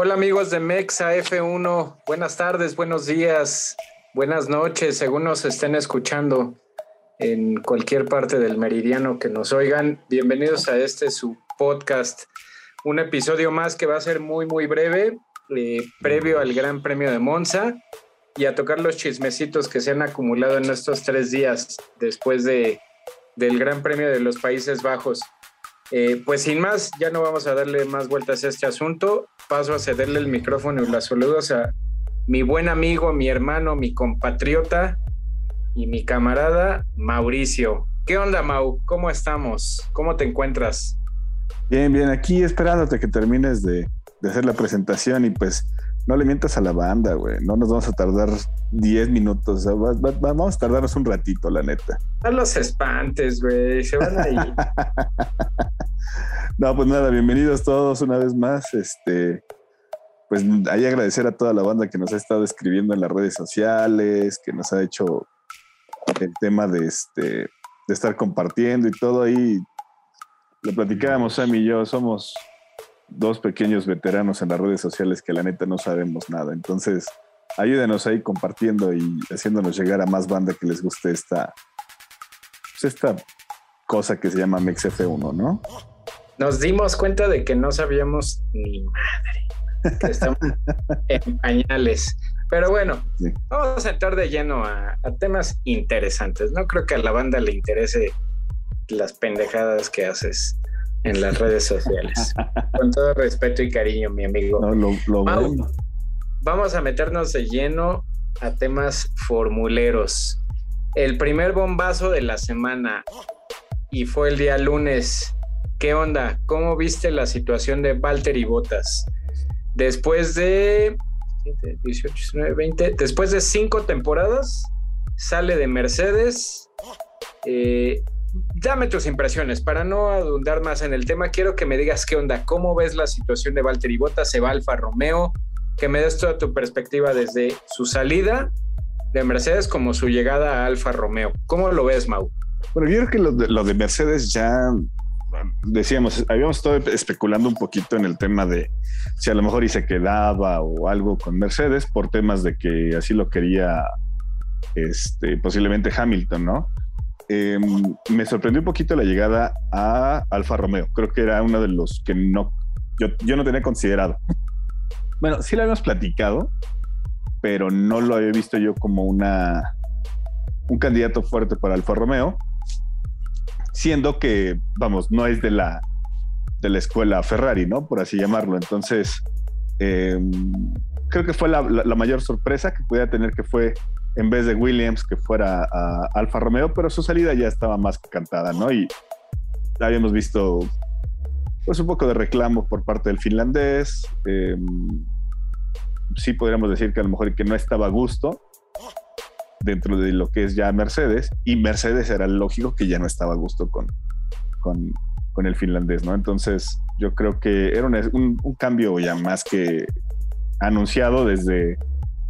Hola amigos de Mexa F1, buenas tardes, buenos días, buenas noches, según nos estén escuchando en cualquier parte del meridiano que nos oigan. Bienvenidos a este su podcast, un episodio más que va a ser muy muy breve, eh, previo al Gran Premio de Monza y a tocar los chismecitos que se han acumulado en estos tres días después de, del Gran Premio de los Países Bajos. Eh, pues sin más, ya no vamos a darle más vueltas a este asunto. Paso a cederle el micrófono y los saludos a mi buen amigo, mi hermano, mi compatriota y mi camarada Mauricio. ¿Qué onda, Mau? ¿Cómo estamos? ¿Cómo te encuentras? Bien, bien, aquí esperándote que termines de, de hacer la presentación y pues no le mientas a la banda, güey. No nos vamos a tardar 10 minutos. vamos a tardarnos un ratito, la neta. No los espantes, güey. Se van a ir. no, pues nada, bienvenidos todos una vez más. Este, pues ahí agradecer a toda la banda que nos ha estado escribiendo en las redes sociales, que nos ha hecho el tema de este de estar compartiendo y todo ahí. Lo platicábamos, Sam y yo, somos dos pequeños veteranos en las redes sociales que la neta no sabemos nada. Entonces, ayúdenos ahí compartiendo y haciéndonos llegar a más banda que les guste esta, pues esta cosa que se llama MexF1, ¿no? Nos dimos cuenta de que no sabíamos ni madre, que estamos en pañales. Pero bueno, vamos a entrar de lleno a, a, temas interesantes. No creo que a la banda le interese las pendejadas que haces en las redes sociales. Con todo respeto y cariño, mi amigo. Vamos a meternos de lleno a temas formuleros. El primer bombazo de la semana y fue el día lunes. ¿Qué onda? ¿Cómo viste la situación de Valtteri Bottas? Después de 18, 19, 20, después de cinco temporadas, sale de Mercedes. Eh, dame tus impresiones. Para no abundar más en el tema, quiero que me digas qué onda, cómo ves la situación de Valtteri Bottas, se va Alfa Romeo, que me des toda tu perspectiva desde su salida de Mercedes como su llegada a Alfa Romeo. ¿Cómo lo ves, Mau? Bueno, yo creo que lo de, Mercedes ya decíamos, habíamos estado especulando un poquito en el tema de si a lo mejor y se quedaba o algo con Mercedes por temas de que así lo quería este, posiblemente Hamilton, ¿no? Em, me sorprendió un poquito la llegada a Alfa Romeo. Creo que era uno de los que no, yo, no tenía considerado. Bueno, sí lo habíamos platicado, pero no lo había visto yo como una un candidato fuerte para Alfa Romeo, siendo que, vamos, no es de la de la escuela Ferrari, ¿no? Por así llamarlo. Entonces, em, creo que fue la, mayor sorpresa que podía tener que fue en vez de Williams que fuera a Alfa Romeo, pero su salida ya estaba más que cantada, ¿no? Y habíamos visto pues un poco de reclamo por parte del finlandés. Em, sí podríamos decir que a lo mejor que no estaba a gusto dentro de lo que es ya Mercedes, y Mercedes era lógico que ya no estaba a gusto con, con, el finlandés, ¿no? Entonces yo creo que era un, un cambio ya más que anunciado desde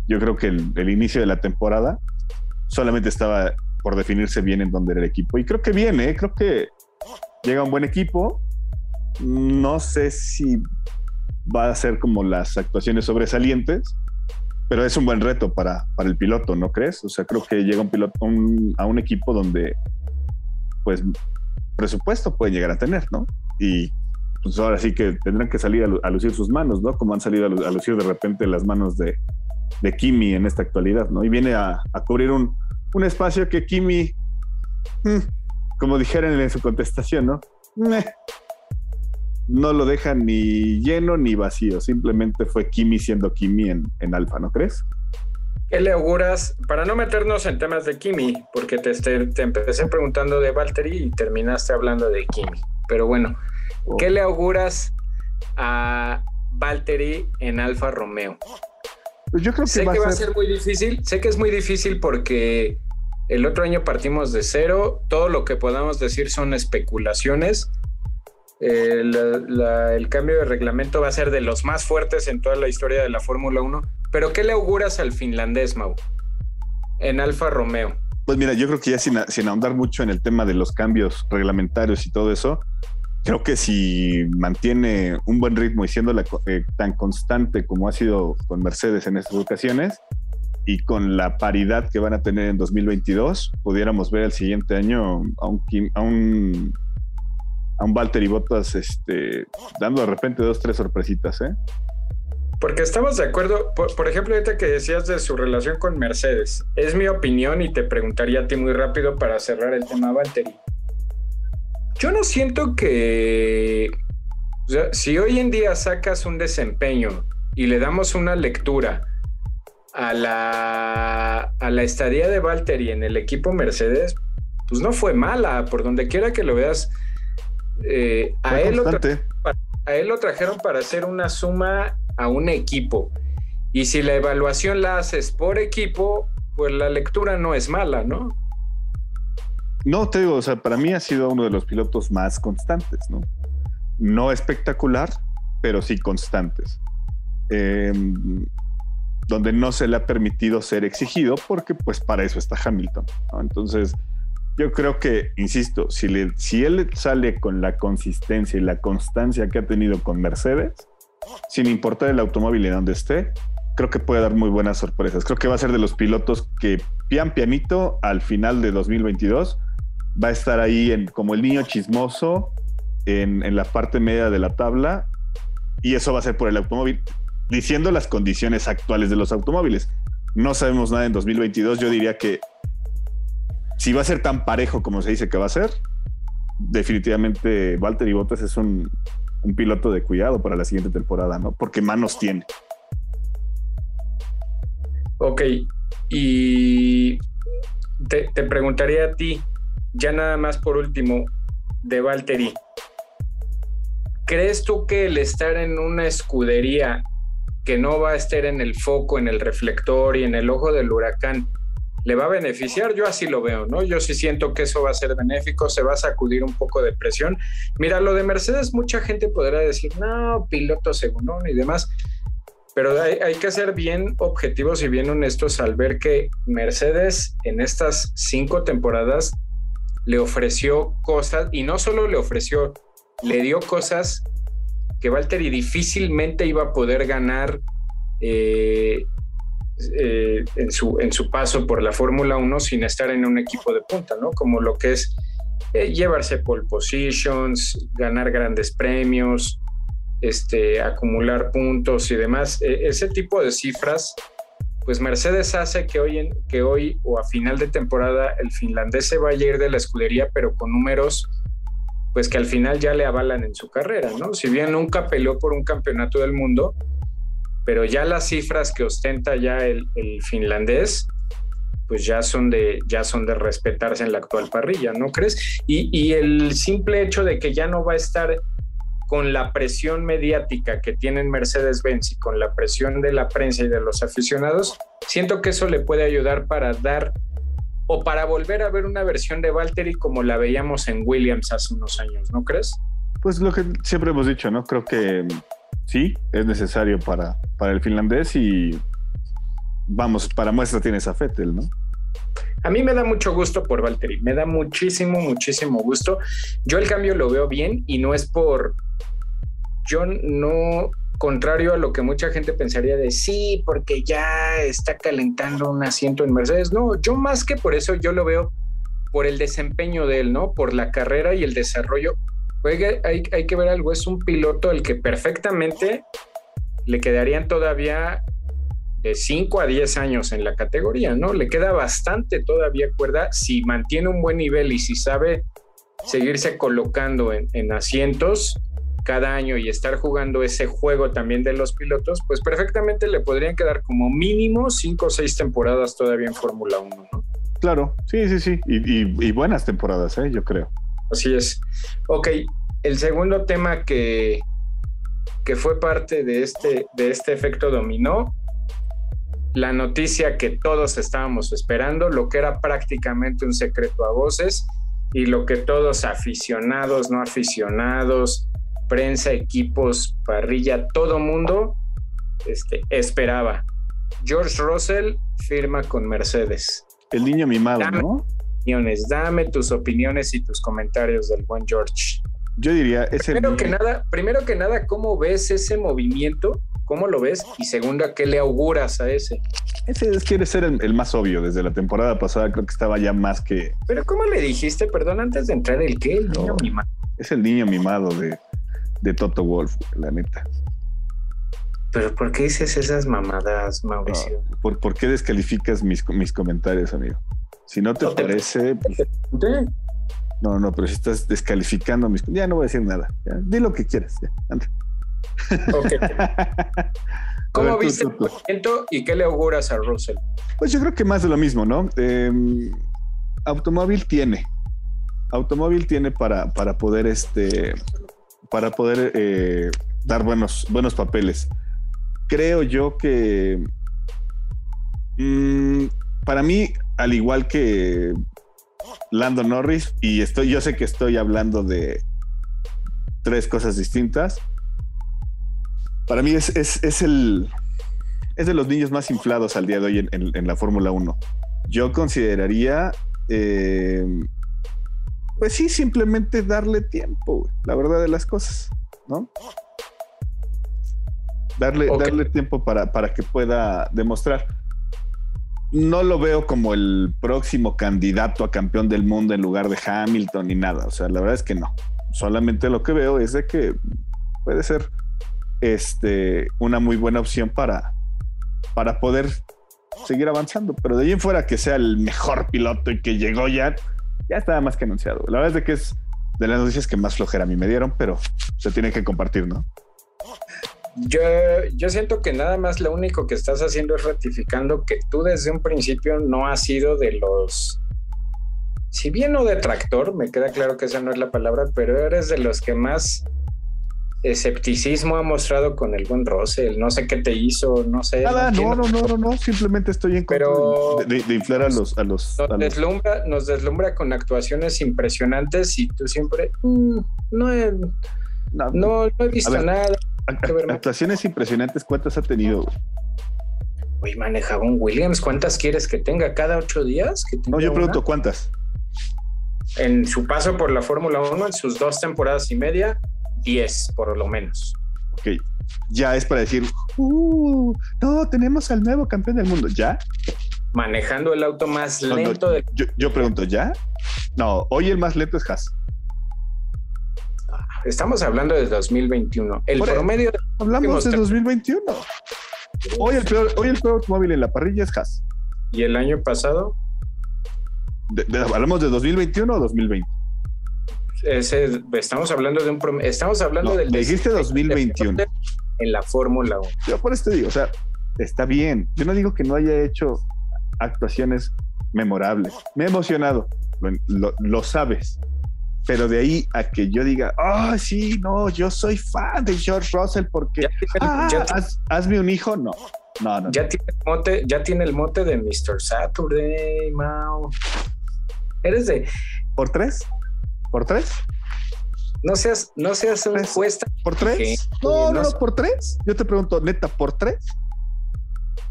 yo creo que el, inicio de la temporada solamente estaba por definirse bien en dónde era el equipo. Y creo que viene, ¿eh? creo que llega un buen equipo. No sé si va a ser como las actuaciones sobresalientes, pero es un buen reto para, para el piloto, ¿no crees? O sea, creo que llega un piloto a un equipo donde, pues, presupuesto puede llegar a tener, ¿no? Y pues ahora sí que tendrán que salir a, lucir sus manos, ¿no? Como han salido a, lucir de repente las manos de, de Kimi en esta actualidad, ¿no? Y viene a, cubrir un, espacio que Kimi, mm, como dijeron en su contestación, ¿no? no lo deja ni lleno ni vacío, simplemente fue Kimi siendo Kimi en, en Alfa, ¿no crees? ¿Qué le auguras? Para no meternos en temas de Kimi, porque te, te, empecé preguntando de Valtteri y terminaste hablando de Kimi. Pero bueno, ¿qué oh. le auguras a Valtteri en Alfa Romeo? Pues yo creo que sé que va a ser muy difícil, sé que es muy difícil porque el otro año partimos de cero, todo lo que podamos decir son especulaciones. Eh, el cambio de reglamento va a ser de los más fuertes en toda la historia de la Fórmula 1. Pero ¿qué le auguras al finlandés, Mau? En Alfa Romeo. Pues mira, yo creo que ya sin, sin ahondar mucho en el tema de los cambios reglamentarios y todo eso, creo que si mantiene un buen ritmo y siendo eh, tan constante como ha sido con Mercedes en estas ocasiones y con la paridad que van a tener en 2022, pudiéramos ver el siguiente año a un, a un, a un Valtteri Bottas este, dando de repente dos, tres sorpresitas. ¿eh? Porque estamos de acuerdo, por, ejemplo, ahorita que decías de su relación con Mercedes, es mi opinión y te preguntaría a ti muy rápido para cerrar el tema Valtteri. Yo no siento que, o sea, si hoy en día sacas un desempeño y le damos una lectura a la, a la estadía de Valtteri en el equipo Mercedes, pues no fue mala, por donde quiera que lo veas. Eh, a, él a él lo trajeron para hacer una suma a un equipo. Y si la evaluación la haces por equipo, pues la lectura no es mala, ¿no? No, te digo, o sea, para mí ha sido uno de los pilotos más constantes, ¿no? No espectacular, pero sí constantes. Em, donde no se le ha permitido ser exigido porque pues para eso está Hamilton. Entonces, yo creo que, insisto, si, le, si él sale con la consistencia y la constancia que ha tenido con Mercedes, sin importar el automóvil y donde esté, creo que puede dar muy buenas sorpresas. Creo que va a ser de los pilotos que pian pianito al final de 2022 va a estar ahí en, como el niño chismoso en, la parte media de la tabla y eso va a ser por el automóvil, diciendo las condiciones actuales de los automóviles. No sabemos nada en 2022, yo diría que si va a ser tan parejo como se dice que va a ser, definitivamente Valtteri Bottas es un, piloto de cuidado para la siguiente temporada, ¿no? Porque manos tiene. Ok, y te, preguntaría a ti, ya nada más por último, de Valtteri. ¿Crees tú que el estar en una escudería que no va a estar en el foco, en el reflector y en el ojo del huracán, le va a beneficiar, yo así lo veo, ¿no? Yo sí siento que eso va a ser benéfico, se va a sacudir un poco de presión. Mira, lo de Mercedes, mucha gente podrá decir, no, piloto segundo y demás, pero hay, hay, que ser bien objetivos y bien honestos al ver que Mercedes en estas cinco temporadas le ofreció cosas, y no solo le ofreció, le dio cosas que Valtteri difícilmente iba a poder ganar eh, eh, en, su, en su paso por la Fórmula 1 sin estar en un equipo de punta, ¿no? Como lo que es eh, llevarse pole positions, ganar grandes premios, este, acumular puntos y demás. E, ese tipo de cifras, pues Mercedes hace que hoy, que hoy o a final de temporada el finlandés se vaya a ir de la escudería, pero con números pues que al final ya le avalan en su carrera, ¿no? Si bien nunca peleó por un campeonato del mundo, pero ya las cifras que ostenta ya el, finlandés, pues ya son de ya son de respetarse en la actual parrilla, ¿no crees? Y, y, el simple hecho de que ya no va a estar con la presión mediática que tienen Mercedes-Benz y con la presión de la prensa y de los aficionados, siento que eso le puede ayudar para dar o para volver a ver una versión de Valtteri como la veíamos en Williams hace unos años, ¿no crees? Pues lo que siempre hemos dicho, ¿no? Creo que sí, es necesario para, para el finlandés y vamos, para muestra tiene esa Fettel, ¿no? A mí me da mucho gusto por Valtteri, me da muchísimo, muchísimo gusto. Yo el cambio lo veo bien y no es por, yo no, contrario a lo que mucha gente pensaría de sí, porque ya está calentando un asiento en Mercedes. No, yo más que por eso, yo lo veo por el desempeño de él, ¿no? Por la carrera y el desarrollo Oiga, hay, que ver algo, es un piloto el que perfectamente le quedarían todavía de 5 a 10 años en la categoría, ¿no? Le queda bastante todavía cuerda si mantiene un buen nivel y si sabe seguirse colocando en, en, asientos cada año y estar jugando ese juego también de los pilotos, pues perfectamente le podrían quedar como mínimo 5 o 6 temporadas todavía en Fórmula 1, ¿no? Claro, sí, sí, sí, y, y buenas temporadas, ¿eh? yo creo. Así es. Ok, el segundo tema que, que fue parte de este, de este efecto dominó, la noticia que todos estábamos esperando, lo que era prácticamente un secreto a voces y lo que todos aficionados, no aficionados, prensa, equipos, parrilla, todo mundo este, esperaba. George Russell firma con Mercedes. El niño mimado, ¿no? Dame tus opiniones y tus comentarios del buen George. Yo diría, es primero que nada, primero que nada, ¿cómo ves ese movimiento? ¿Cómo lo ves? Y segundo, ¿a qué le auguras a ese? Ese quiere ser el, más obvio. Desde la temporada pasada creo que estaba ya más que. Pero ¿cómo le dijiste, perdón, antes de entrar, el qué? El niño mimado. Es el niño mimado de, de Toto Wolf, la neta. Pero ¿por qué dices esas mamadas, Mauricio? ¿por, qué descalificas mis, mis comentarios, amigo? Si no te parece. Pues, no, no, pero si estás descalificando mis. Ya no voy a decir nada. di lo que quieras. ¿Cómo viste el movimiento y qué le auguras a Russell? Pues yo creo que más de lo mismo, ¿no? Em, automóvil tiene. Automóvil tiene para, para poder este. Para poder eh, dar buenos, buenos papeles creo yo que mm, para mí, al igual que Lando Norris, y estoy, yo sé que estoy hablando de tres cosas distintas. Para mí es, el es de los niños más inflados al día de hoy en, la Fórmula 1. Yo consideraría, eh, pues sí, simplemente darle tiempo, la verdad de las cosas, ¿no? darle, darle tiempo para, para que pueda demostrar. No lo veo como el próximo candidato a campeón del mundo en lugar de Hamilton ni nada. O sea, la verdad es que no. Solamente lo que veo es de que puede ser este, una muy buena opción para, para poder seguir avanzando. Pero de ahí en fuera que sea el mejor piloto y que llegó ya, ya estaba más que anunciado. La verdad es de que es de las noticias que más flojera a mí me dieron, pero se tiene que compartir, ¿no? Yo, yo siento que nada más lo único que estás haciendo es ratificando que tú desde un principio no has sido de los, si bien no detractor, me queda claro que esa no es la palabra, pero eres de los que más escepticismo ha mostrado con el buen Russell. No sé qué te hizo, no sé. Nada, no, no, no, no, no, simplemente estoy en pero de, inflar a los. A los, nos, Deslumbra, nos deslumbra con actuaciones impresionantes y tú siempre. Mm, no, he, no, he visto nada. Actuaciones impresionantes, ¿cuántas ha tenido? Uy, manejaba un Williams, ¿cuántas quieres que tenga cada ocho días? no, yo pregunto, ¿cuántas? En su paso por la Fórmula 1, en sus dos temporadas y media, diez por lo menos. Ok, ya es para decir, uh, no, tenemos al nuevo campeón del mundo, ¿ya? Manejando el auto más lento del... Yo, yo, pregunto, ¿ya? No, hoy el más lento es Haas. Estamos hablando de 2021. El promedio. Hablamos de 2021. Hoy el, peor, hoy el peor automóvil en la parrilla es Haas. ¿Y el año pasado? ¿Hablamos de 2021 o 2020? Estamos hablando de un. Estamos hablando del. dijiste 2021. En la Fórmula 1. Yo por esto digo, o sea, está bien. Yo no digo que no haya hecho actuaciones memorables. Me he emocionado. lo sabes. Pero de ahí a que yo diga, ah, sí, no, yo soy fan de George Russell porque ah, hazme un hijo, no. No, no. Ya tiene el mote, ya tiene el mote de Mr. Saturday, Mao. Eres de. ¿Por tres? ¿Por tres? No seas, no seas un encuesta. ¿Por tres? No, no, no, por tres. Yo te pregunto, neta, ¿por tres?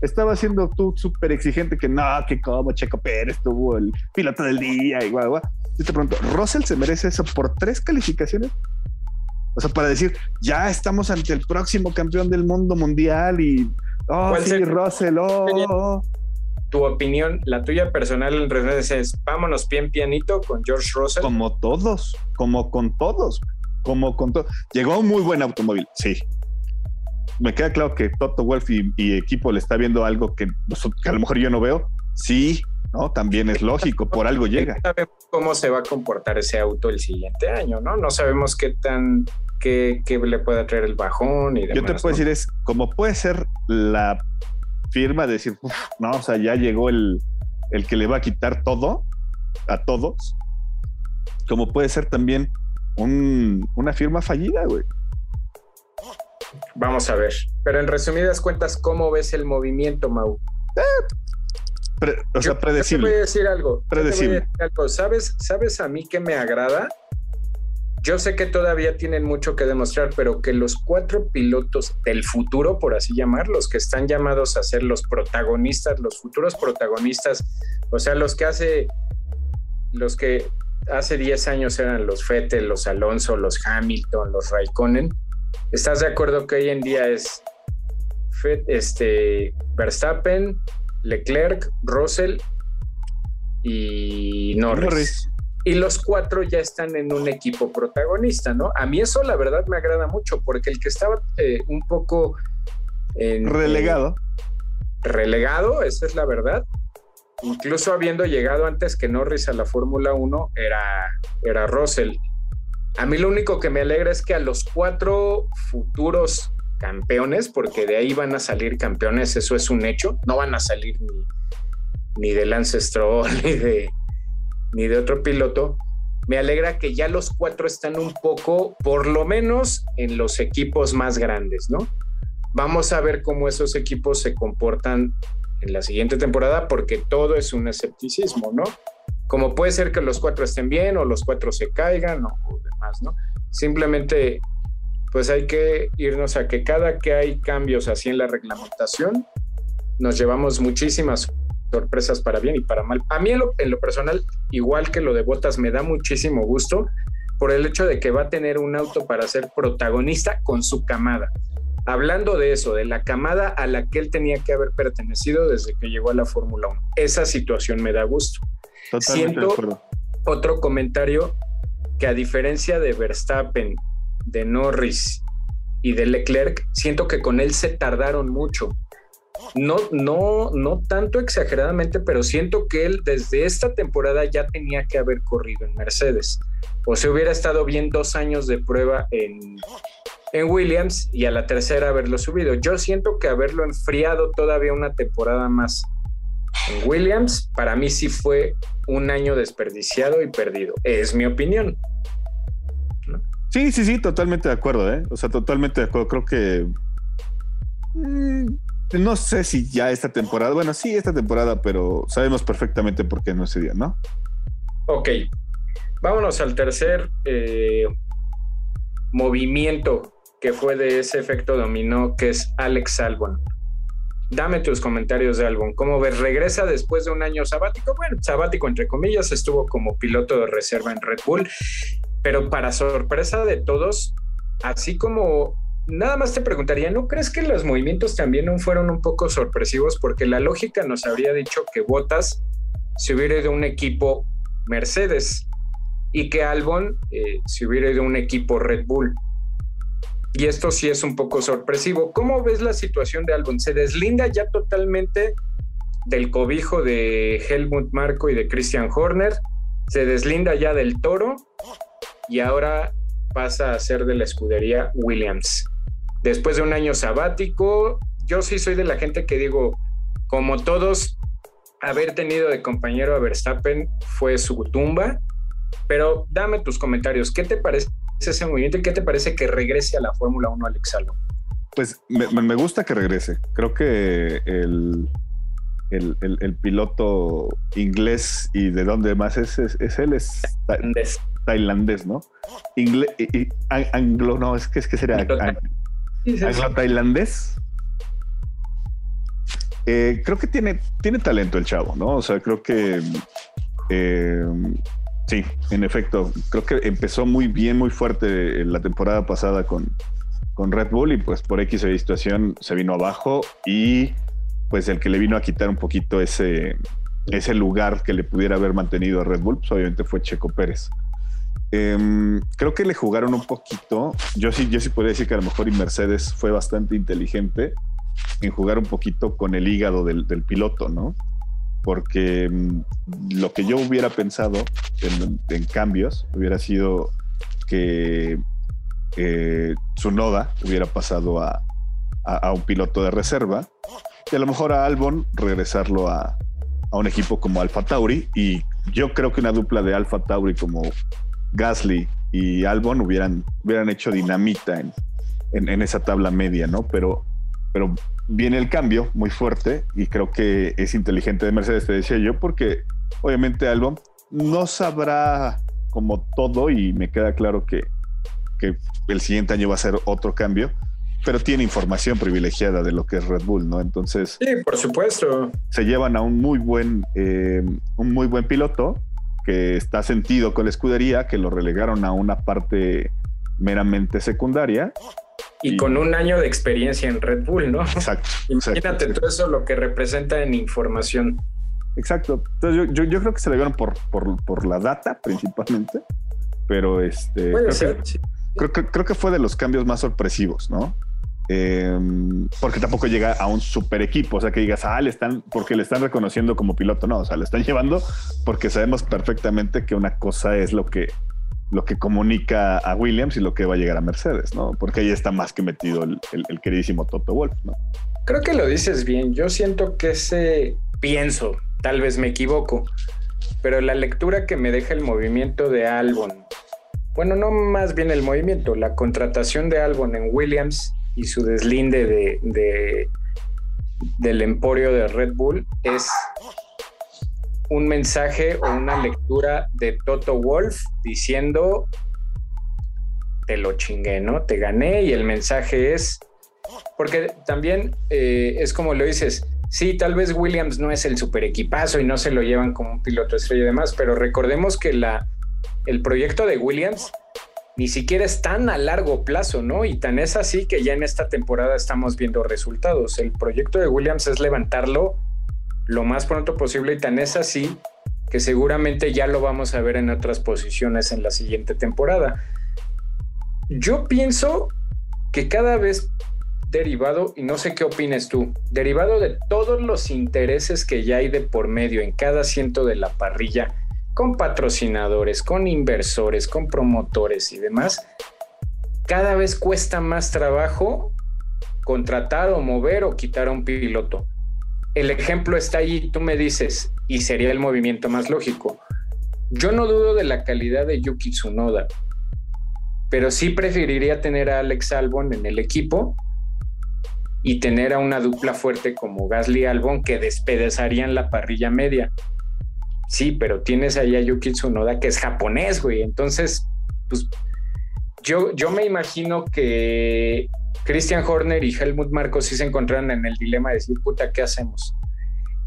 Estaba siendo tú súper exigente que no, que como Checo Pérez tuvo el piloto del día y guau, guau. Yo te pregunto, ¿Russell se merece eso por tres calificaciones? O sea, para decir, ya estamos ante el próximo campeón del mundo mundial y, oh, sí, Russell, oh, oh, Tu opinión, la tuya personal en redes es, vámonos bien pianito con George Russell. Como todos, como con todos, como con todos. Llegó un muy buen automóvil, sí. Me queda claro que Toto Wolf y, equipo le está viendo algo que, que a lo mejor yo no veo. Sí, ¿no? También es lógico, por algo llega. No sabemos cómo se va a comportar ese auto el siguiente año, ¿no? No sabemos qué tan, qué, le pueda traer el bajón y demás. Yo te puedo decir es, como puede ser la firma de decir, no, o sea, ya llegó el, el que le va a quitar todo a todos, como puede ser también una firma fallida, güey. Vamos a ver. Pero en resumidas cuentas, ¿cómo ves el movimiento, Mau? Eh, o sea, predecible. te voy a decir algo. Predecible. ¿Sabes, ¿Sabes a mí que me agrada? Yo sé que todavía tienen mucho que demostrar, pero que los cuatro pilotos del futuro, por así llamarlos, que están llamados a ser los protagonistas, los futuros protagonistas, o sea, los que hace, los que hace 10 años eran los Fettel, los Alonso, los Hamilton, los Raikkonen. ¿Estás de acuerdo que hoy en día es este, Verstappen, Leclerc, Russell y Norris. Y los cuatro ya están en un equipo protagonista, ¿no? A mí eso la verdad me agrada mucho porque el que estaba eh, un poco... En, relegado. relegado, esa es la verdad. Incluso habiendo llegado antes que Norris a la Fórmula 1, era, era Russell. A mí lo único que me alegra es que a los cuatro futuros campeones, porque de ahí van a salir campeones, eso es un hecho. No van a salir ni, ni de Lance Stroll ni de, ni de otro piloto. Me alegra que ya los cuatro están un poco, por lo menos, en los equipos más grandes, ¿no? Vamos a ver cómo esos equipos se comportan en la siguiente temporada, porque todo es un escepticismo, ¿no? Como puede ser que los cuatro estén bien o los cuatro se caigan o, demás, ¿no? Simplemente pues hay que irnos a que cada que hay cambios así en la reglamentación, nos llevamos muchísimas sorpresas para bien y para mal. A mí en lo, personal, igual que lo de Botas, me da muchísimo gusto por el hecho de que va a tener un auto para ser protagonista con su camada. Hablando de eso, de la camada a la que él tenía que haber pertenecido desde que llegó a la Fórmula 1. Esa situación me da gusto. Totalmente Siento otro comentario que a diferencia de Verstappen de Norris y de Leclerc, siento que con él se tardaron mucho. No, no, no tanto exageradamente, pero siento que él desde esta temporada ya tenía que haber corrido en Mercedes. O se hubiera estado bien dos años de prueba en, en Williams y a la tercera haberlo subido. Yo siento que haberlo enfriado todavía una temporada más en Williams, para mí sí fue un año desperdiciado y perdido. Es mi opinión. Sí, sí, sí, totalmente de acuerdo, ¿eh? O sea, totalmente de acuerdo. Creo que. No sé si ya esta temporada, bueno, sí, esta temporada, pero sabemos perfectamente por qué no ese día, ¿no? Ok. Vámonos al tercer eh, movimiento que fue de ese efecto dominó, que es Alex Albon. Dame tus comentarios de Albon. ¿Cómo ves? ¿Regresa después de un año sabático? Bueno, sabático entre comillas, estuvo como piloto de reserva en Red Bull pero para sorpresa de todos, así como nada más te preguntaría, ¿no crees que los movimientos también fueron un poco sorpresivos? Porque la lógica nos habría dicho que Botas se hubiera ido a un equipo Mercedes y que Albon eh, se hubiera ido a un equipo Red Bull. Y esto sí es un poco sorpresivo. ¿Cómo ves la situación de Albon? ¿Se deslinda ya totalmente del cobijo de Helmut Marco y de Christian Horner? ¿Se deslinda ya del toro? y ahora pasa a ser de la escudería Williams. Después de un año sabático, yo sí soy de la gente que digo, como todos, haber tenido de compañero a Verstappen fue su tumba, pero dame tus comentarios, ¿qué te parece ese movimiento y qué te parece que regrese a la Fórmula 1 Alex Albon? Pues me, gusta que regrese. Creo que el, el, piloto inglés y de dónde más es, es, él, es tailandés, ¿no? Ingle y, anglo, no, es que es que sería anglo-tailandés. Eh, creo que tiene, tiene talento el chavo, ¿no? O sea, creo que eh, sí, en efecto, creo que empezó muy bien, muy fuerte la temporada pasada con, con Red Bull y pues por X situación se vino abajo y pues el que le vino a quitar un poquito ese, ese lugar que le pudiera haber mantenido a Red Bull, pues obviamente fue Checo Pérez. Em, creo que le jugaron un poquito. Yo sí, yo sí podría decir que a lo mejor y Mercedes fue bastante inteligente en jugar un poquito con el hígado del, piloto, ¿no? Porque em, lo que yo hubiera pensado en, cambios hubiera sido que eh, Tsunoda hubiera pasado a, un piloto de reserva y a lo mejor a Albon regresarlo a, a un equipo como Alfa Tauri y yo creo que una dupla de Alfa Tauri como Gasly y Albon hubieran, hubieran hecho dinamita en, en, esa tabla media, ¿no? Pero, pero viene el cambio muy fuerte y creo que es inteligente de Mercedes, te decía yo, porque obviamente Albon no sabrá como todo y me queda claro que, que el siguiente año va a ser otro cambio, pero tiene información privilegiada de lo que es Red Bull, ¿no? Entonces, sí, por supuesto. Se llevan a un muy buen, eh, un muy buen piloto que está sentido con la escudería, que lo relegaron a una parte meramente secundaria. Y, con un año de experiencia en Red Bull, ¿no? Exacto. Imagínate todo eso lo que representa en información. Exacto. Entonces yo, yo, creo que se le vieron por, por, por, la data principalmente, pero este... Puede ser, creo, creo, que fue de los cambios más sorpresivos, ¿no? Em, porque tampoco llega a un super equipo, o sea que digas, ah, le están, porque le están reconociendo como piloto, no, o sea, le están llevando porque sabemos perfectamente que una cosa es lo que, lo que comunica a Williams y lo que va a llegar a Mercedes, ¿no? Porque ahí está más que metido el, el queridísimo Toto Wolf, ¿no? Creo que lo dices bien, yo siento que ese, pienso, tal vez me equivoco, pero la lectura que me deja el movimiento de Albon, bueno, no más bien el movimiento, la contratación de Albon en Williams y su deslinde de, del emporio de Red Bull es un mensaje o una lectura de Toto Wolf diciendo te lo chingué, ¿no? Te gané y el mensaje es, porque también eh, es como lo dices, sí, tal vez Williams no es el super equipazo y no se lo llevan como un piloto estrella y demás, pero recordemos que la, el proyecto de Williams ni siquiera es tan a largo plazo, ¿no? Y tan es así que ya en esta temporada estamos viendo resultados. El proyecto de Williams es levantarlo lo más pronto posible y tan es así que seguramente ya lo vamos a ver en otras posiciones en la siguiente temporada. Yo pienso que cada vez derivado, y no sé qué opines tú, derivado de todos los intereses que ya hay de por medio en cada asiento de la parrilla, con patrocinadores, con inversores, con promotores y demás, cada vez cuesta más trabajo contratar o mover o quitar a un piloto. El ejemplo está allí, tú me dices, y sería el movimiento más lógico. Yo no dudo de la calidad de Yuki Tsunoda, pero sí preferiría tener a Alex Albon en el equipo y tener a una dupla fuerte como Gasly Albon que despedazarían la parrilla media. Sí, pero tienes ahí a Yuki Tsunoda que es japonés, güey. Entonces, pues yo, yo me imagino que Christian Horner y Helmut Marcos sí se encontraron en el dilema de decir, puta, ¿qué hacemos?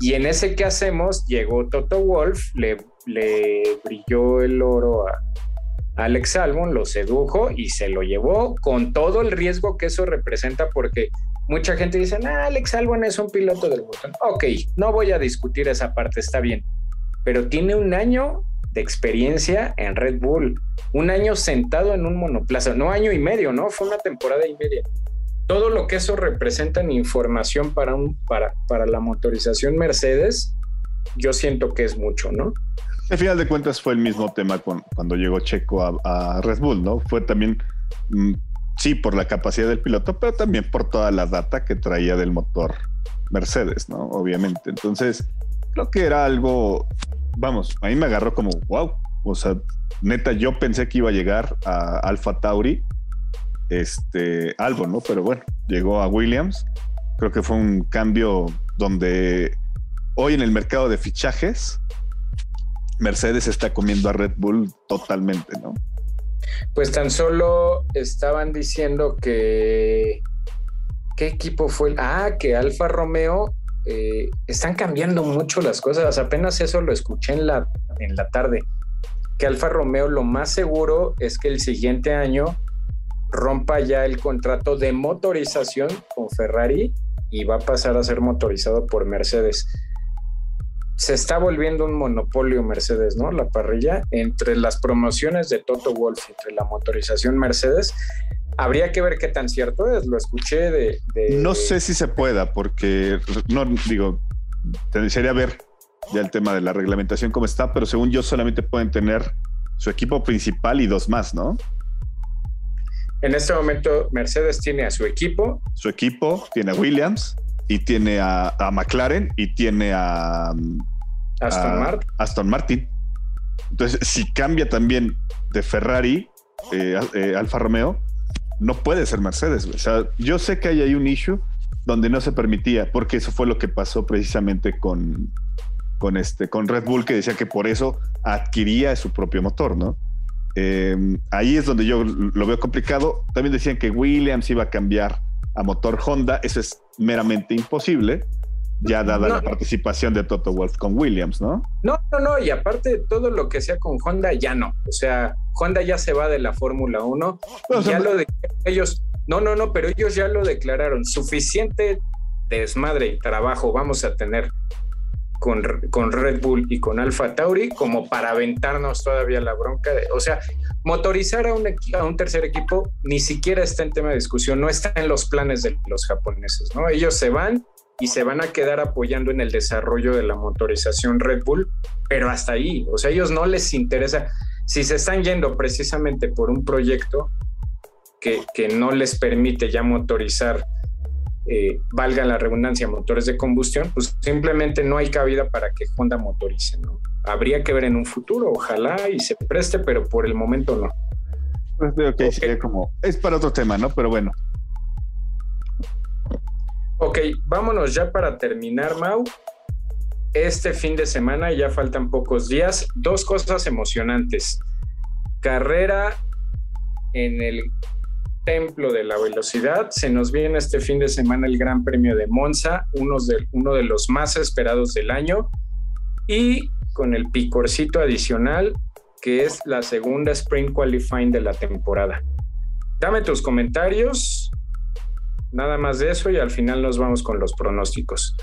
Y en ese ¿qué hacemos? Llegó Toto Wolf, le, le brilló el oro a Alex Albon, lo sedujo y se lo llevó con todo el riesgo que eso representa porque mucha gente dice, ah, Alex Albon es un piloto del botón. Ok, no voy a discutir esa parte, está bien pero tiene un año de experiencia en Red Bull, un año sentado en un monoplaza, no año y medio, ¿no? Fue una temporada y media. Todo lo que eso representa en información para, un, para, para la motorización Mercedes, yo siento que es mucho, ¿no? Al final de cuentas fue el mismo tema cuando llegó Checo a, Red Bull, ¿no? Fue también, mm, sí, por la capacidad del piloto, pero también por toda la data que traía del motor Mercedes, ¿no? Obviamente. Entonces, creo que era algo, vamos, a mí me agarró como, wow, o sea, neta, yo pensé que iba a llegar a Alfa Tauri, este, algo, ¿no? Pero bueno, llegó a Williams, creo que fue un cambio donde hoy en el mercado de fichajes, Mercedes está comiendo a Red Bull totalmente, ¿no? Pues tan solo estaban diciendo que ¿qué equipo fue? Ah, que Alfa Romeo eh, están cambiando mucho las cosas. Apenas eso lo escuché en la, en la tarde. Que Alfa Romeo lo más seguro es que el siguiente año rompa ya el contrato de motorización con Ferrari y va a pasar a ser motorizado por Mercedes. Se está volviendo un monopolio Mercedes, ¿no? La parrilla entre las promociones de Toto Wolf, entre la motorización Mercedes, Habría que ver qué tan cierto es, lo escuché de... No sé si se pueda, porque no digo, sería ver ya el tema de la reglamentación cómo está, pero según yo solamente pueden tener su equipo principal y dos más, ¿no? En este momento Mercedes tiene a su equipo. Su equipo tiene a Williams y tiene a, McLaren y tiene a, Aston, Aston Martin. Entonces, si cambia también de Ferrari, eh, eh, Alfa Romeo, no puede ser Mercedes. O sea, yo sé que hay ahí un issue donde no se permitía, porque eso fue lo que pasó precisamente con, con, este, con Red Bull, que decía que por eso adquiría su propio motor, ¿no? Em, ahí es donde yo lo veo complicado. También decían que Williams iba a cambiar a motor Honda, eso es meramente imposible. ya dada la participación de Toto Wolf con Williams, ¿no? No, no, no, y aparte todo lo que sea con Honda ya no. O sea, Honda ya se va de la Fórmula 1. ya lo de ellos, no, no, no, pero ellos ya lo declararon. Suficiente desmadre y trabajo vamos a tener con, con, Red Bull y con Alfa Tauri como para aventarnos todavía la bronca. De, o sea, motorizar a un, a un tercer equipo ni siquiera está en tema de discusión, no está en los planes de los japoneses, ¿no? Ellos se van y se van a quedar apoyando en el desarrollo de la motorización Red Bull, pero hasta ahí, o sea, a ellos no les interesa, si se están yendo precisamente por un proyecto que, que no les permite ya motorizar eh, valga la redundancia, motores de combustión, pues simplemente no hay cabida para que Honda motorice, ¿no? Habría que ver en un futuro, ojalá y se preste, pero por el momento no. Pues como, es para otro tema, ¿no? Pero bueno. Ok, vámonos ya para terminar, Mau. Este fin de semana, ya faltan pocos días, dos cosas emocionantes. Carrera en el templo de la velocidad. Se nos viene este fin de semana el Gran Premio de Monza, uno de, los más esperados del año. Y con el picorcito adicional, que es la segunda Spring Qualifying de la temporada. Dame tus comentarios, nada más de eso, y al final nos vamos con los pronósticos.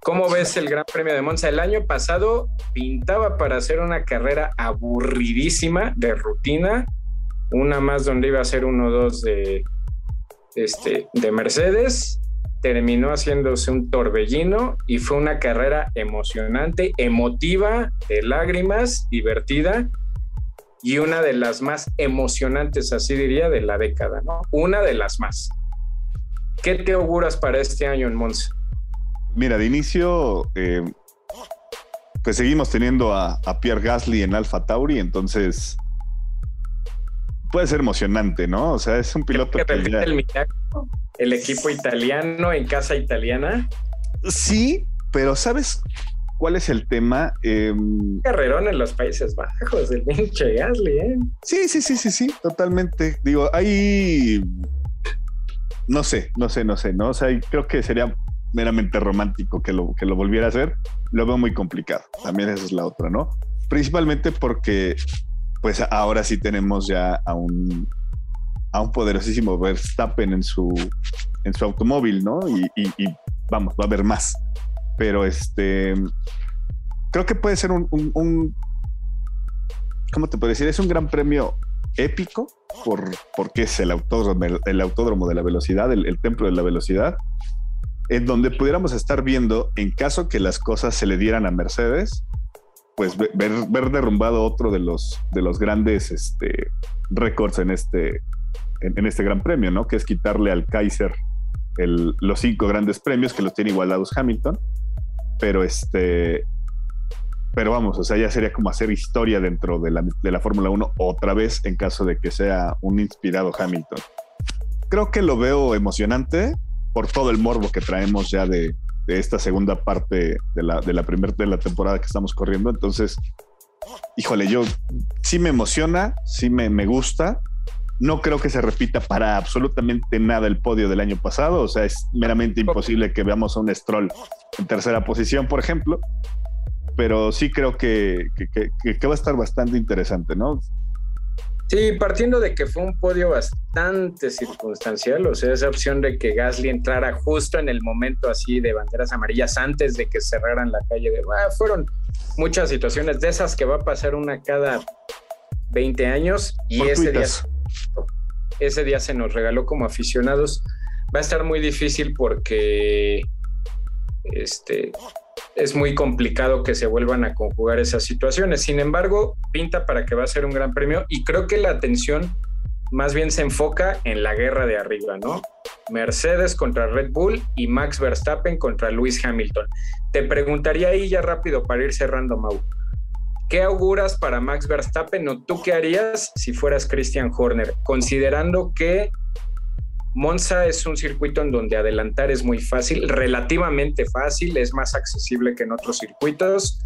¿Cómo ves el Gran Premio de Monza? El año pasado pintaba para hacer una carrera aburridísima de rutina una más donde iba a ser uno o dos de, este, de Mercedes, terminó haciéndose un torbellino y fue una carrera emocionante, emotiva, de lágrimas, divertida y una de las más emocionantes, así diría, de la década, ¿no? Una de las más. ¿Qué te auguras para este año en Monza? Mira, de inicio, eh, pues seguimos teniendo a, a Pierre Gasly en Alfa Tauri, entonces puede ser emocionante, ¿no? O sea, es un piloto que, el, el equipo italiano en casa italiana. Sí, pero ¿sabes cuál es el tema? Eh, Carrerón en los Países Bajos, el pinche Gasly, ¿eh? Sí, sí, sí, sí, sí, totalmente. Digo, hay... No sé, no sé, no sé, ¿no? O sea, creo que sería meramente romántico que lo, que lo volviera a hacer. Lo veo muy complicado. También esa es la otra, ¿no? Principalmente porque pues ahora sí tenemos ya a un, a un poderosísimo Verstappen en su, en su automóvil, ¿no? Y, vamos, va a haber más. Pero este, creo que puede ser un, un, ¿cómo te puedo decir? Es un gran premio épico por, porque es el autódromo, el, autódromo de la velocidad, el, el, templo de la velocidad, en donde pudiéramos estar viendo, en caso que las cosas se le dieran a Mercedes, pues ver, ver derrumbado otro de los, de los grandes este, récords en este, en, este gran premio, ¿no? Que es quitarle al Kaiser el, los cinco grandes premios que los tiene igualados Hamilton. Pero este, pero vamos, o sea, ya sería como hacer historia dentro de la, de la Fórmula 1 otra vez en caso de que sea un inspirado Hamilton. Creo que lo veo emocionante por todo el morbo que traemos ya de, esta segunda parte de la, primera de la temporada que estamos corriendo. Entonces, híjole, yo sí me emociona, sí me, me gusta. No creo que se repita para absolutamente nada el podio del año pasado. O sea, es meramente imposible que veamos a un Stroll en tercera posición, por ejemplo. Pero sí creo que, que, que va a estar bastante interesante, ¿no? Sí, partiendo de que fue un podio bastante circunstancial, o sea, esa opción de que Gasly entrara justo en el momento así de banderas amarillas antes de que cerraran la calle de ah, fueron muchas situaciones de esas que va a pasar una cada 20 años y ese día ese día se nos regaló como aficionados. Va a estar muy difícil porque este es muy complicado que se vuelvan a conjugar esas situaciones. Sin embargo, pinta para que va a ser un gran premio y creo que la atención más bien se enfoca en la guerra de arriba, ¿no? Mercedes contra Red Bull y Max Verstappen contra Lewis Hamilton. Te preguntaría ahí ya rápido para ir cerrando, Mau. ¿Qué auguras para Max Verstappen o tú qué harías si fueras Christian Horner? Considerando que Monza es un circuito en donde adelantar es muy fácil, relativamente fácil, es más accesible que en otros circuitos.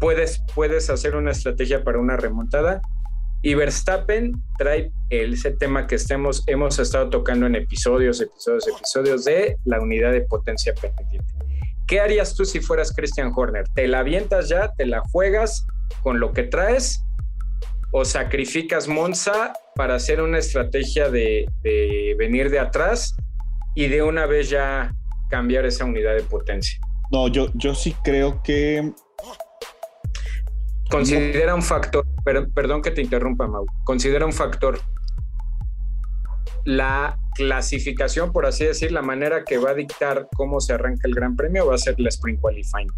Puedes, puedes hacer una estrategia para una remontada. Y Verstappen trae ese tema que estemos, hemos estado tocando en episodios, episodios, episodios de la unidad de potencia pendiente. ¿qué harías tú si fueras Christian Horner? ¿Te la avientas ya? ¿Te la juegas con lo que traes? ¿O sacrificas Monza para hacer una estrategia de, de venir de atrás y de una vez ya cambiar esa unidad de potencia? No, yo, yo sí creo que Considera un factor, perdón que te interrumpa, Mau, considera un factor la clasificación, por así decir, la manera que va a dictar cómo se arranca el Gran Premio va a ser la Spring Qualifying.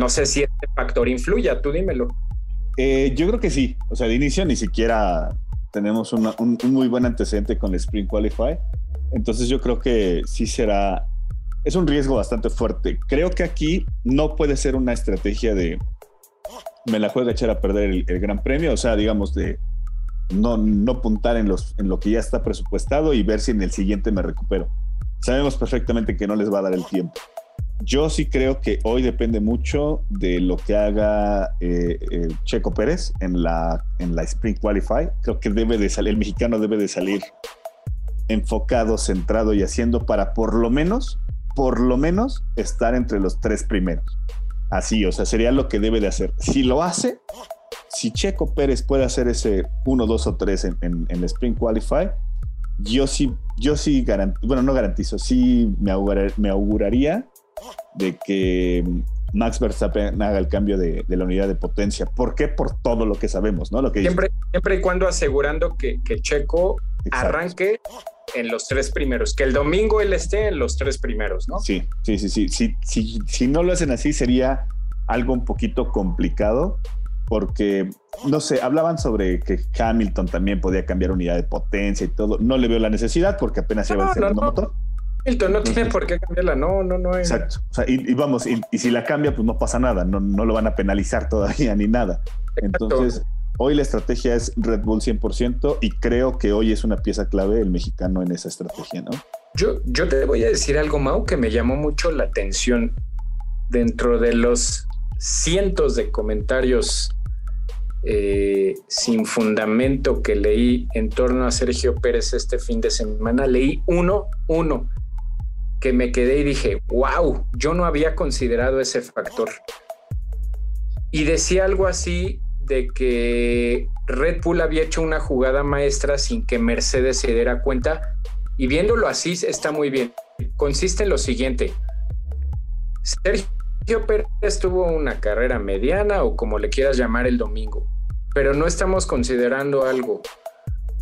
No sé si este factor influya, tú dímelo. Eh, yo creo que sí. O sea, de inicio ni siquiera tenemos un, un, muy buen antecedente con el Spring Qualify. Entonces yo creo que sí será, es un riesgo bastante fuerte. Creo que aquí no puede ser una estrategia de me la juega echar a perder el, Gran Premio, o sea, digamos de no, no puntar en, los, en lo que ya está presupuestado y ver si en el siguiente me recupero. Sabemos perfectamente que no les va a dar el tiempo. Yo sí creo que hoy depende mucho de lo que haga eh, eh, Checo Pérez en la, en la Spring Qualify. Creo que debe de salir, el mexicano debe de salir enfocado, centrado y haciendo para por lo menos, por lo menos estar entre los tres primeros. Así, o sea, sería lo que debe de hacer. Si lo hace, si Checo Pérez puede hacer ese 1, 2 o 3 en, el Spring Qualify, yo sí, yo sí garantizo, bueno, no garantizo, sí me, me auguraría de que Max Verstappen haga el cambio de, la unidad de potencia. ¿Por qué? Por todo lo que sabemos, ¿no? Lo que siempre, siempre y cuando asegurando que, Checo arranque en los tres primeros, que el domingo él esté en los tres primeros, ¿no? Sí, sí, sí, sí. Si, si no lo hacen así sería algo un poquito complicado porque, no sé, hablaban sobre que Hamilton también podía cambiar unidad de potencia y todo. No le veo la necesidad porque apenas lleva el segundo motor. Hamilton no tiene por qué cambiarla, no, no, no. Exacto. O sea, y, vamos, y, si la cambia, pues no pasa nada, no, no lo van a penalizar todavía ni nada. Entonces, Hoy la estrategia es Red Bull 100% y creo que hoy es una pieza clave el mexicano en esa estrategia, ¿no? Yo, yo te voy a decir algo, Mau, que me llamó mucho la atención dentro de los cientos de comentarios eh, sin fundamento que leí en torno a Sergio Pérez este fin de semana. Leí uno, uno, que me quedé y dije, wow, yo no había considerado ese factor. Y decía algo así de que Red Bull había hecho una jugada maestra sin que Mercedes se diera cuenta. Y viéndolo así está muy bien. Consiste en lo siguiente. Sergio Pérez tuvo una carrera mediana o como le quieras llamar el domingo, pero no estamos considerando algo.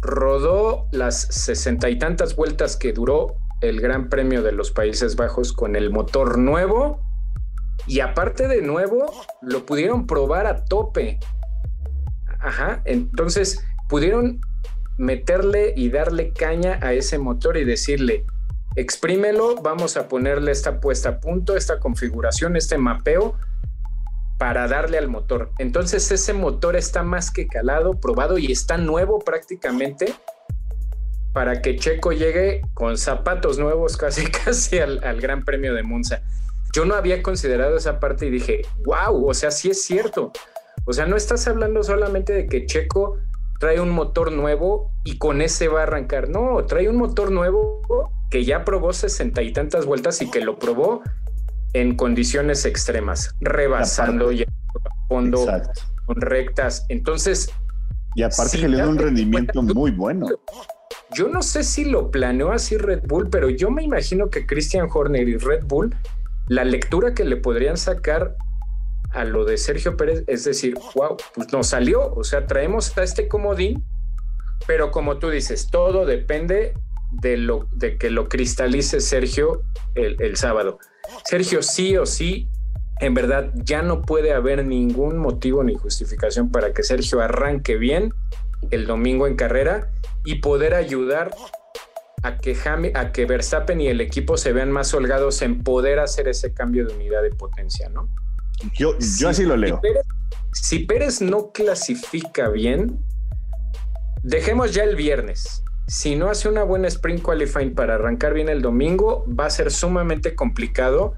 Rodó las sesenta y tantas vueltas que duró el Gran Premio de los Países Bajos con el motor nuevo y aparte de nuevo, lo pudieron probar a tope. Ajá, entonces pudieron meterle y darle caña a ese motor y decirle, exprímelo, vamos a ponerle esta puesta a punto, esta configuración, este mapeo para darle al motor. Entonces ese motor está más que calado, probado y está nuevo prácticamente para que Checo llegue con zapatos nuevos casi casi al, al Gran Premio de Monza. Yo no había considerado esa parte y dije, wow, o sea, sí es cierto. O sea, no estás hablando solamente de que Checo trae un motor nuevo y con ese va a arrancar. No, trae un motor nuevo que ya probó sesenta y tantas vueltas y que lo probó en condiciones extremas, rebasando y fondo con rectas. Entonces. Y aparte que le da un rendimiento muy bueno. Yo no sé si lo planeó así Red Bull, pero yo me imagino que Christian Horner y Red Bull, la lectura que le podrían sacar a lo de Sergio Pérez, es decir, wow, pues nos salió, o sea, traemos a este comodín, pero como tú dices, todo depende de, lo, de que lo cristalice Sergio el, el sábado. Sergio sí o sí, en verdad ya no puede haber ningún motivo ni justificación para que Sergio arranque bien el domingo en carrera y poder ayudar a que, a que Verstappen y el equipo se vean más holgados en poder hacer ese cambio de unidad de potencia, ¿no? Yo, yo así lo leo. Si Pérez, no clasifica bien, dejemos ya el viernes. Si no hace una buena sprint qualifying para arrancar bien el domingo, va a ser sumamente complicado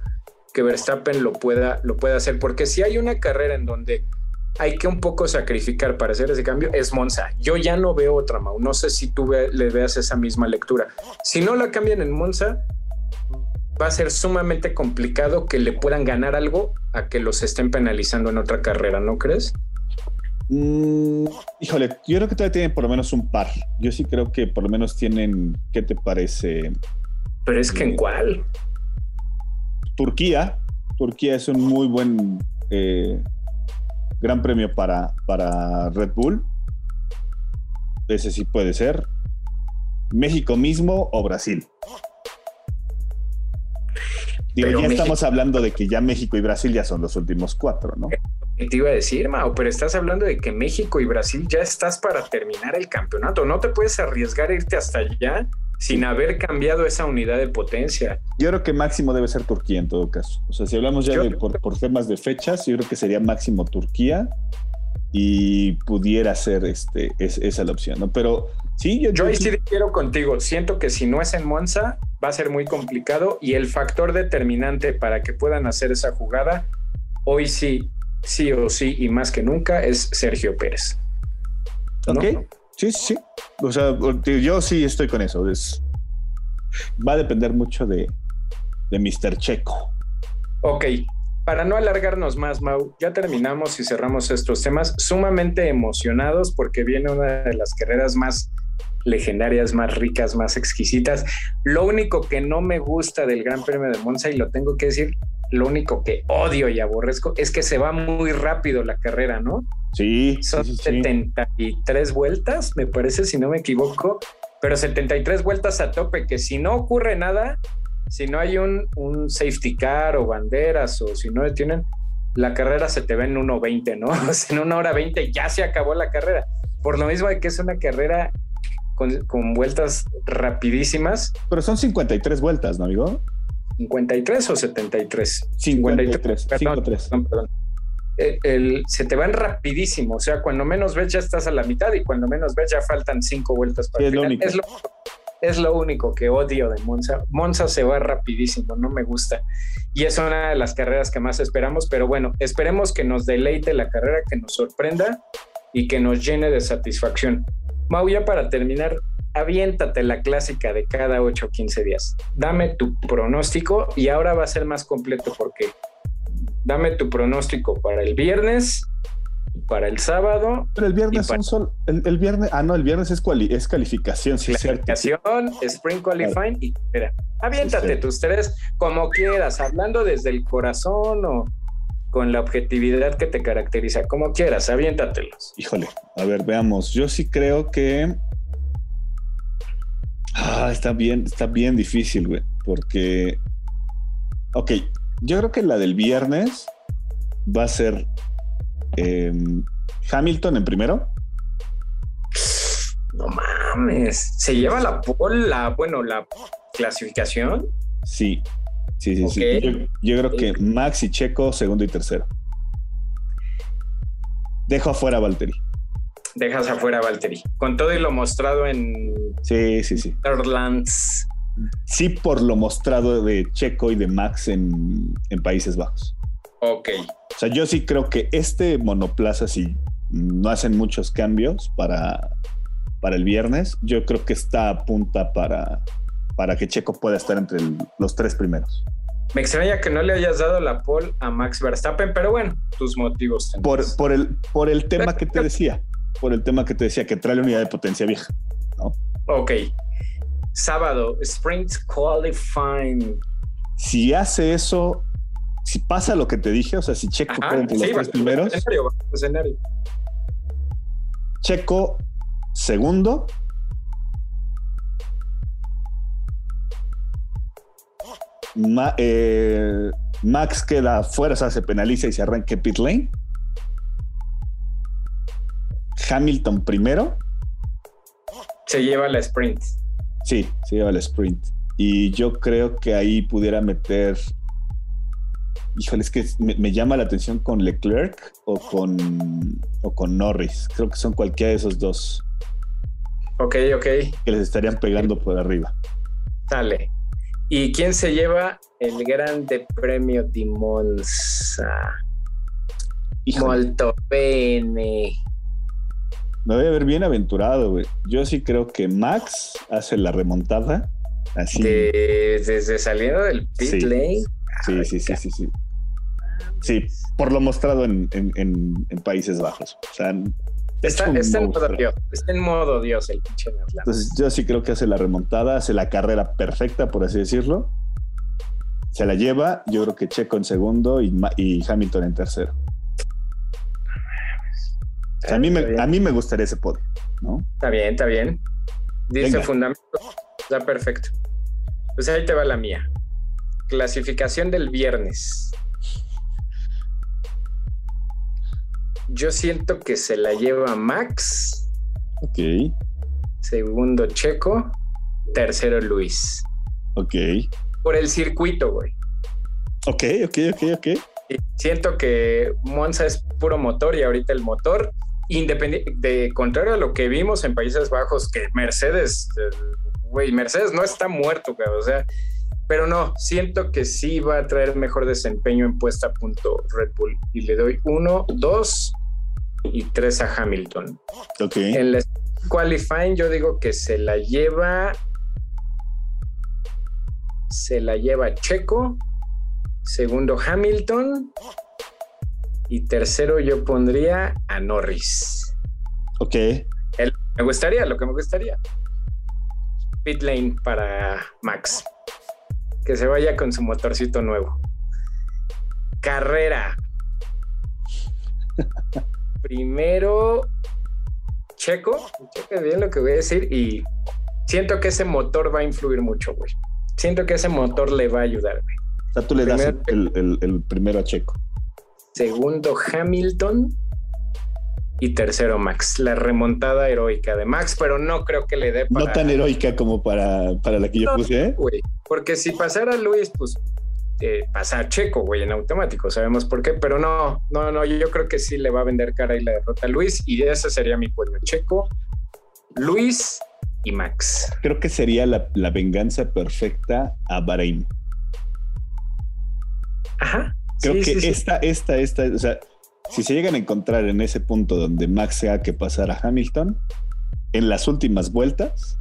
que Verstappen lo pueda, lo pueda hacer. Porque si hay una carrera en donde hay que un poco sacrificar para hacer ese cambio, es Monza. Yo ya no veo otra, Mau. No sé si tú le veas esa misma lectura. Si no la cambian en Monza, va a ser sumamente complicado que le puedan ganar algo a que los estén penalizando en otra carrera, ¿no crees? Mm, híjole, yo creo que todavía tienen por lo menos un par. Yo sí creo que por lo menos tienen, ¿qué te parece? Pero es que en cuál? Turquía. Turquía es un muy buen eh, gran premio para, para Red Bull. Ese sí puede ser. México mismo o Brasil. Digo, ya estamos hablando de que ya México y Brasil ya son los últimos cuatro, ¿no? Te iba a decir, Mao, pero estás hablando de que México y Brasil ya estás para terminar el campeonato. No te puedes arriesgar a irte hasta allá sin haber cambiado esa unidad de potencia. Yo creo que máximo debe ser Turquía en todo caso. O sea, si hablamos ya de, por, temas de fechas, yo creo que sería máximo Turquía y pudiera ser este, es, esa la opción, ¿no? Pero sí, yo, yo ahí sí quiero contigo. Siento que si no es en Monza, va a ser muy complicado y el factor determinante para que puedan hacer esa jugada, hoy sí, sí o sí y más que nunca, es Sergio Pérez. Ok, sí, sí. O sea, yo sí estoy con eso. va a depender mucho de, de Mr. Checo. Ok, para no alargarnos más, Mau, ya terminamos y cerramos estos temas sumamente emocionados porque viene una de las carreras más legendarias, más ricas, más exquisitas. Lo único que no me gusta del Gran Premio de Monza, y lo tengo que decir, lo único que odio y aborrezco es que se va muy rápido la carrera, ¿no? Sí. Son 73 vueltas, me parece, si no me equivoco, pero 73 vueltas a tope, que si no ocurre nada, si no hay un, un safety car o banderas o si no detienen, la carrera se te ve en 1.20, ¿no? en una hora 20 ya se acabó la carrera. Por lo mismo de que es una carrera con, vueltas rapidísimas. Pero son 53 vueltas, ¿no, amigo? 53 o 73? 53. 53. El, se te van rapidísimo, o sea, cuando menos ves ya estás a la mitad y cuando menos ves ya faltan cinco vueltas para el es, lo, es lo único que odio de Monza. Monza se va rapidísimo, no me gusta. Y es una de las carreras que más esperamos, pero bueno, esperemos que nos deleite la carrera, que nos sorprenda y que nos llene de satisfacción. Mau, ya para terminar, aviéntate la clásica de cada 8 o 15 días. Dame tu pronóstico y ahora va a ser más completo porque dame tu pronóstico para el viernes, para el sábado. Pero el viernes son solo, el, viernes, ah, no, el viernes es, es calificación, sí, Calificación, Spring Qualifying y espera, aviéntate tus tres como quieras, hablando desde el corazón o con la objetividad que te caracteriza, como quieras, aviéntatelos. Híjole, a ver, veamos. Yo sí creo que ah, está bien, está bien difícil, güey, porque, ok, yo creo que la del viernes va a ser em, Hamilton en primero. No mames, se lleva la, la bueno, la clasificación. Sí, Sí, sí, sí. Yo, creo que Max y Checo, segundo y tercero. Dejo afuera a Valtteri. Dejas afuera a Valtteri. Con todo y lo mostrado en. Sí, sí, sí. Netherlands. Sí, por lo mostrado de Checo y de Max en, Países Bajos. Ok. O sea, yo sí creo que este monoplaza, si no hacen muchos cambios para, para el viernes, yo creo que está a punta para, para que Checo pueda estar entre los tres primeros. Me extraña que no le hayas dado la pole a Max Verstappen, pero bueno, tus motivos. Por, por, el, por el tema que te decía, por el tema que te decía, que trae la unidad de potencia vieja. ¿no? Ok. Sábado, Sprint Qualifying. Si hace eso, si pasa lo que te dije, o sea, si Checo puede entre los tres primeros. escenario. Checo segundo, Eh, Max queda fuera, se penaliza y se arranque pit lane. Hamilton primero. Se lleva la sprint. Sí, se lleva la sprint. Y yo creo que ahí pudiera meter. Híjole, es que me, llama la atención con Leclerc o con, o con Norris. Creo que son cualquiera de esos dos. Ok, ok. Que les estarían pegando por arriba. Sale. ¿Y quién se lleva el Grande Premio di Monza? Molto bene. Me voy a ver bien aventurado, güey. Yo sí creo que Max hace la remontada Así. desde saliendo del pit lane. Sí, sí, sí, sí, sí. Sí, por lo mostrado en, Países Bajos. O sea, está, en modo Dios, está en modo Dios el pinche Entonces, yo sí creo que hace la remontada, hace la carrera perfecta, por así decirlo. Se la lleva, yo creo que Checo en segundo y, y Hamilton en tercero. A, mí me, a mí me gustaría ese podio, ¿no? Está bien, está bien. Dice fundamento, está perfecto. Pues ahí te va la mía. Clasificación del viernes. Yo siento que se la lleva Max. Ok. Segundo Checo. Tercero Luis. Ok. Por el circuito, güey. Ok, ok, ok, ok. siento que Monza es puro motor y ahorita el motor, independiente, de contrario a lo que vimos en Países Bajos, que Mercedes, eh, güey, Mercedes no está muerto. O sea, pero no, siento que sí va a traer mejor desempeño en puesta a punto Red Bull. Y le doy uno, dos y tres a Hamilton. Ok. En el qualifying yo digo que se la lleva. Se la lleva Checo. Segundo Hamilton. Y tercero yo pondría a Norris. Ok. me gustaría, lo que me gustaría. Pit lane para Max que se vaya con su motorcito nuevo. Carrera. Primero, Checo, cheque bien lo que voy a decir y siento que ese motor va a influir mucho, güey. Siento que ese motor le va a ayudar, güey. O sea, tú le das el, el primero a Checo. Segundo, Hamilton y tercero Max. La remontada heroica de Max, pero no creo que le dé para... No tan heroica como para, para la que yo puse, ¿eh? porque si pasara Luis, pues eh, pasa Checo, güey, en automático, sabemos por qué, pero no, no, no, yo creo que sí le va a vender cara y la derrota a Luis y ese sería mi pueblo, Checo, Luis y Max. Creo que sería la, la venganza perfecta a Bahrein. Ajá. Creo que esta, esta, esta, o sea, si se llegan a encontrar en ese punto donde Max sea que pasar a Hamilton, en las últimas vueltas,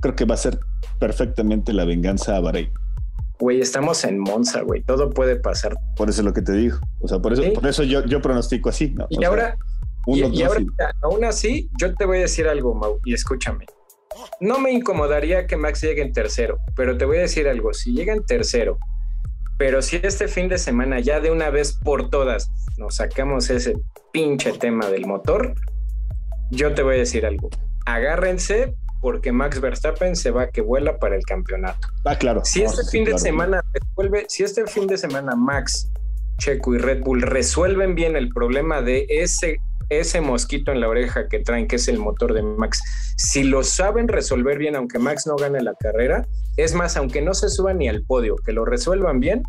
creo que va a ser perfectamente la venganza a Bahrein. Güey, estamos en Monza, güey. Todo puede pasar. Por eso es lo que te digo. O sea, por eso, por eso yo, yo pronostico así. ¿no? Y ahora, y, ahora aún así, yo te voy a decir algo, Mau, y escúchame. No me incomodaría que Max llegue en tercero, pero te voy a decir algo. Si llega en tercero pero si este fin de semana ya de una vez por todas nos sacamos ese pinche tema del motor, yo te voy a decir algo. Agárrense porque Max Verstappen se va que vuela para el campeonato. Ah, claro. Si este fin de semana resuelve, si este fin de semana Max, Checo y Red Bull resuelven bien el problema de ese ese mosquito en la oreja que traen, que es el motor de Max, si lo saben resolver bien, aunque Max no gane la carrera, es más, aunque no se suban ni al podio, que lo resuelvan bien,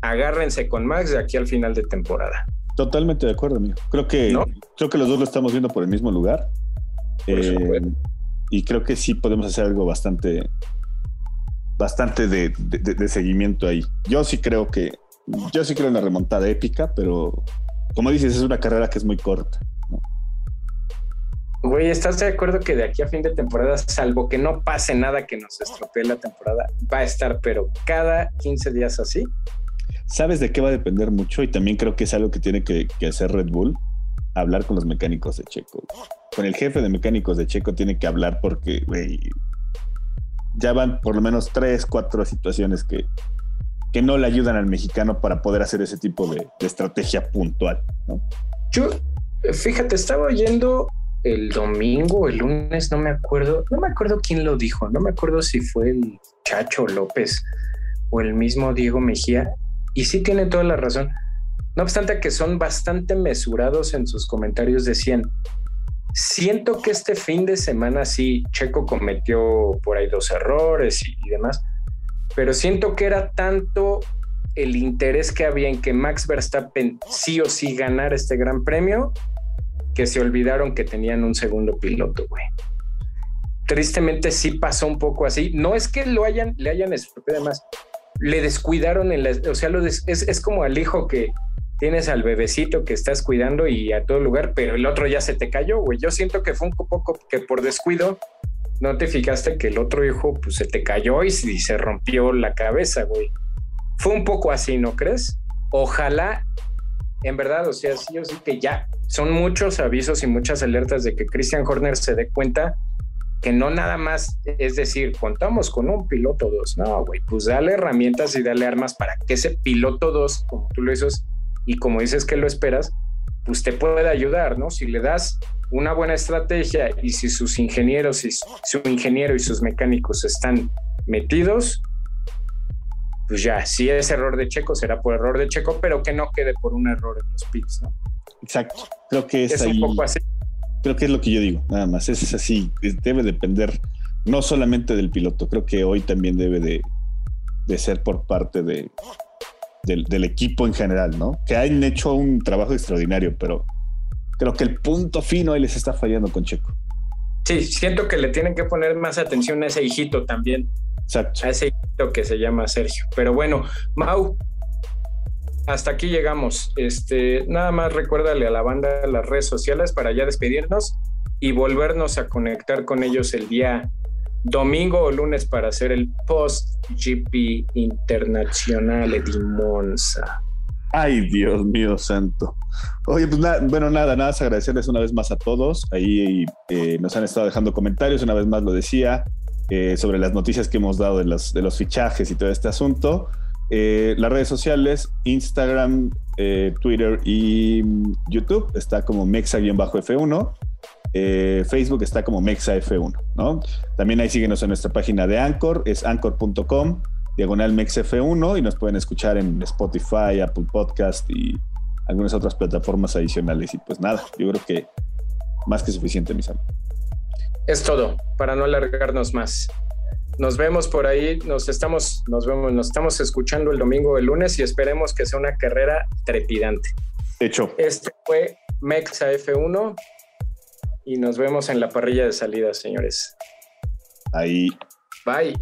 agárrense con Max de aquí al final de temporada. Totalmente de acuerdo, amigo. Creo que, creo que los dos lo estamos viendo por el mismo lugar. Eh, y creo que sí podemos hacer algo bastante, bastante de, de, seguimiento ahí. Yo sí creo que, yo sí creo en la remontada épica, pero como dices, es una carrera que es muy corta. Güey, ¿estás de acuerdo que de aquí a fin de temporada, salvo que no pase nada que nos estropee la temporada, va a estar, pero cada 15 días así? ¿Sabes de qué va a depender mucho? Y también creo que es algo que tiene que, hacer Red Bull, hablar con los mecánicos de Checo. Con el jefe de mecánicos de Checo tiene que hablar porque, güey, ya van por lo menos tres, cuatro situaciones que, que no le ayudan al mexicano para poder hacer ese tipo de, estrategia puntual, ¿no? Yo, fíjate, estaba oyendo el domingo, el lunes, no me acuerdo, no me acuerdo quién lo dijo, no me acuerdo si fue el Chacho López o el mismo Diego Mejía, y sí tiene toda la razón. No obstante que son bastante mesurados en sus comentarios, decían, siento que este fin de semana sí, Checo cometió por ahí dos errores y demás, pero siento que era tanto el interés que había en que Max Verstappen sí o sí ganara este gran premio que se olvidaron que tenían un segundo piloto, güey. Tristemente sí pasó un poco así. No es que lo hayan, le hayan estropeado más, le descuidaron en la, o sea, es, es como al hijo que tienes al bebecito que estás cuidando y a todo lugar, pero el otro ya se te cayó, güey. Yo siento que fue un poco que por descuido no te fijaste que el otro hijo pues se te cayó y, se rompió la cabeza, güey. Fue un poco así, ¿no crees? Ojalá, en verdad, o sea, sí yo sí que ya son muchos avisos y muchas alertas de que Christian Horner se dé cuenta que no nada más es decir, contamos con un piloto 2. No, güey, pues dale herramientas y dale armas para que ese piloto 2, como tú lo dices y como dices que lo esperas, pues te pueda ayudar, ¿no? Si le das una buena estrategia y si sus ingenieros y su ingeniero y sus mecánicos están metidos, pues ya, si es error de Checo, será por error de Checo, pero que no quede por un error en los pits, ¿no? Exacto. Creo que es, un poco así. Creo que es lo que yo digo, nada más. Es así. Debe depender no solamente del piloto, creo que hoy también debe de, de ser por parte de, del, equipo en general, ¿no? Que han hecho un trabajo extraordinario, pero creo que el punto fino ahí les está fallando con Checo. Sí, siento que le tienen que poner más atención a ese hijito también. Exacto. A ese hijito que se llama Sergio. Pero bueno, Mau, hasta aquí llegamos. Este, nada más recuérdale a la banda las redes sociales para ya despedirnos y volvernos a conectar con ellos el día domingo o lunes para hacer el post GP internacional de Monza. Ay, Dios mío santo. Oye, pues nada, bueno, nada, nada, más agradecerles una vez más a todos. Ahí eh, nos han estado dejando comentarios, una vez más lo decía, eh, sobre las noticias que hemos dado de los, fichajes y todo este asunto. Eh, las redes sociales, Instagram, Twitter y mm, YouTube, está como Mexa-F1. Eh, Facebook está como MexaF1, ¿no? También ahí síguenos en nuestra página de Anchor, es anchor.com, diagonal MexF1, y nos pueden escuchar en Spotify, Apple Podcast y algunas otras plataformas adicionales. Y pues nada, yo creo que más que suficiente, mis amigos. Es todo, para no alargarnos más. Nos vemos por ahí, nos estamos, nos vemos, nos estamos escuchando el domingo o el lunes y esperemos que sea una carrera trepidante. Hecho. Este fue Mexa F1 y nos vemos en la parrilla de salida, señores. Ahí. Bye.